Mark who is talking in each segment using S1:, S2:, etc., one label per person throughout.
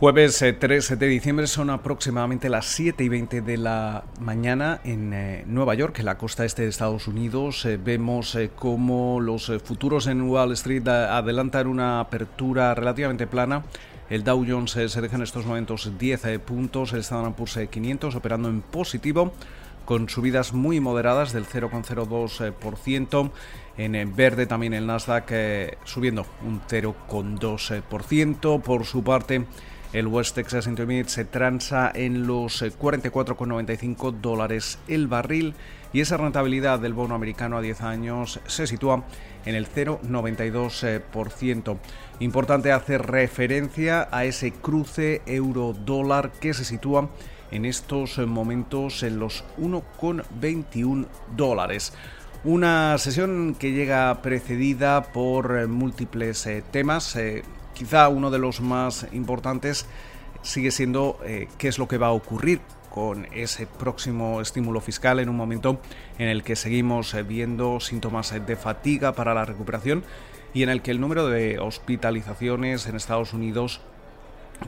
S1: Jueves 3 eh, de diciembre son aproximadamente las 7 y 20 de la mañana en eh, Nueva York, en la costa este de Estados Unidos. Eh, vemos cómo los futuros en Wall Street adelantan una apertura relativamente plana. El Dow Jones se deja en estos momentos 10 puntos, el Standard Poor's 500 operando en positivo con subidas muy moderadas del 0,02%. En verde también el Nasdaq subiendo un 0,2%. Por su parte, el West Texas Intermediate se transa en los 44,95 eh, dólares el barril y esa rentabilidad del bono americano a 10 años se sitúa en el 0,92%. Importante hacer referencia a ese cruce euro-dólar que se sitúa en estos momentos en los 1,21 dólares. Una sesión que llega precedida por múltiples eh, temas. Quizá uno de los más importantes sigue siendo eh, qué es lo que va a ocurrir con ese próximo estímulo fiscal en un momento en el que seguimos eh, viendo síntomas de fatiga para la recuperación y en el que el número de hospitalizaciones en Estados Unidos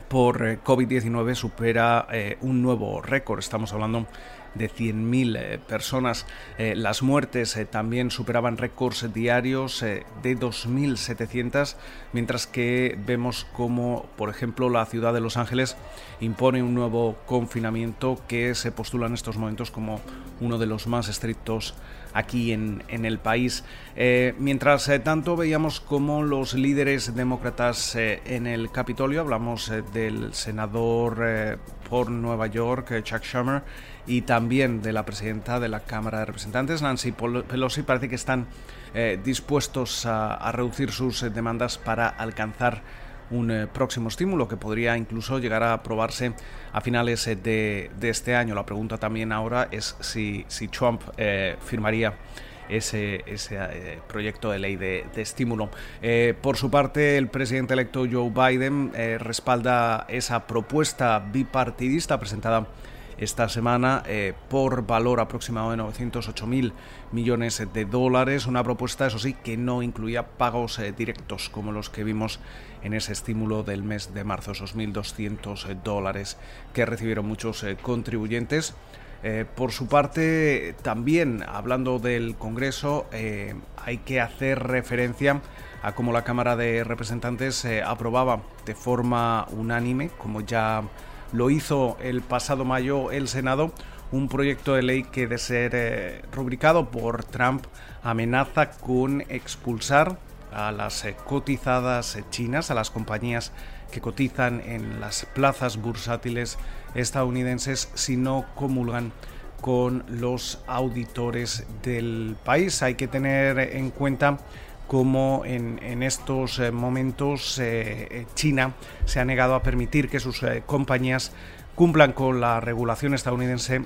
S1: por eh, COVID-19 supera un nuevo récord. Estamos hablando de 100.000 eh, personas. Eh, las muertes eh, también superaban récords diarios de 2.700, mientras que vemos como, por ejemplo, la ciudad de Los Ángeles impone un nuevo confinamiento que se postula en estos momentos como uno de los más estrictos aquí en, el país. mientras tanto veíamos como los líderes demócratas en el Capitolio, hablamos del senador por Nueva York, Chuck Schumer, y también de la presidenta de la Cámara de Representantes, Nancy Pelosi, parece que están eh, dispuestos a, reducir sus eh, demandas para alcanzar un eh, próximo estímulo que podría incluso llegar a aprobarse a finales de, este año. La pregunta también ahora es si, si Trump firmaría ese, ese proyecto de ley de, estímulo. por su parte, el presidente electo Joe Biden respalda esa propuesta bipartidista presentada esta semana eh, por valor aproximado de 908 mil millones de dólares. Una propuesta, eso sí, que no incluía pagos eh, directos como los que vimos en ese estímulo del mes de marzo, esos 1.200 eh, dólares que recibieron muchos contribuyentes. por su parte, también hablando del Congreso, hay que hacer referencia a cómo la Cámara de Representantes aprobaba de forma unánime, como ya lo hizo el pasado mayo el Senado, un proyecto de ley que de ser eh, rubricado por Trump amenaza con expulsar a las eh, cotizadas eh, chinas, a las compañías que cotizan en las plazas bursátiles estadounidenses si no comulgan con los auditores del país. Hay que tener en cuenta cómo en, estos eh, momentos eh, eh, China se ha negado a permitir que sus compañías cumplan con la regulación estadounidense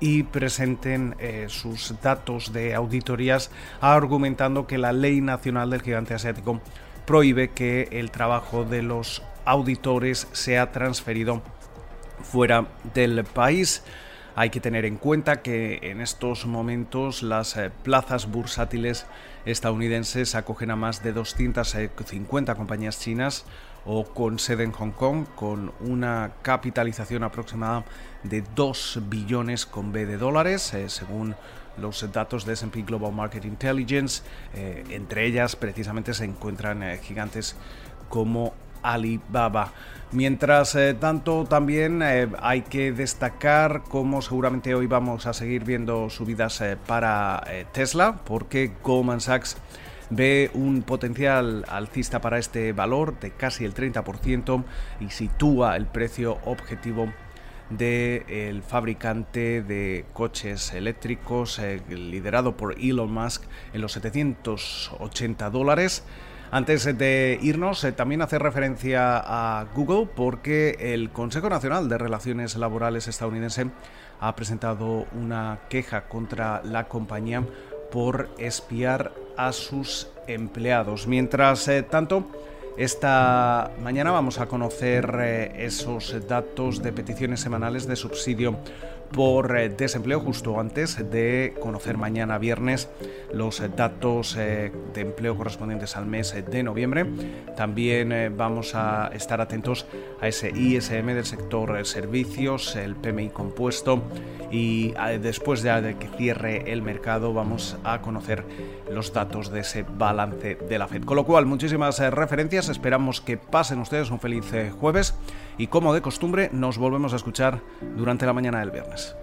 S1: y presenten sus datos de auditorías argumentando que la ley nacional del gigante asiático prohíbe que el trabajo de los auditores sea transferido fuera del país. Hay que tener en cuenta que en estos momentos las eh, plazas bursátiles estadounidenses acogen a más de 250 compañías chinas o con sede en Hong Kong, con una capitalización aproximada de 2 billones con B de dólares, eh, según los datos de SP Global Market Intelligence. Eh, entre ellas, precisamente, se encuentran gigantes como Alibaba. Mientras eh, tanto, también eh, hay que destacar cómo seguramente hoy vamos a seguir viendo subidas eh, para Tesla, porque Goldman Sachs ve un potencial alcista para este valor de casi el 30% y sitúa el precio objetivo del fabricante de coches eléctricos liderado por Elon Musk en los 780 dólares. Antes de irnos, eh, también hace referencia a Google porque el Consejo Nacional de Relaciones Laborales estadounidense ha presentado una queja contra la compañía por espiar a sus empleados. Mientras eh, tanto, Esta mañana vamos a conocer eh, esos datos de peticiones semanales de subsidio por eh, desempleo justo antes de conocer mañana viernes los datos eh, de empleo correspondientes al mes de noviembre. También vamos a estar atentos a ese ISM del sector servicios, el PMI compuesto y después de que cierre el mercado vamos a conocer los datos de ese balance de la Fed. Con lo cual, muchísimas referencias Esperamos que pasen ustedes un feliz eh, jueves y como de costumbre nos volvemos a escuchar durante la mañana del viernes.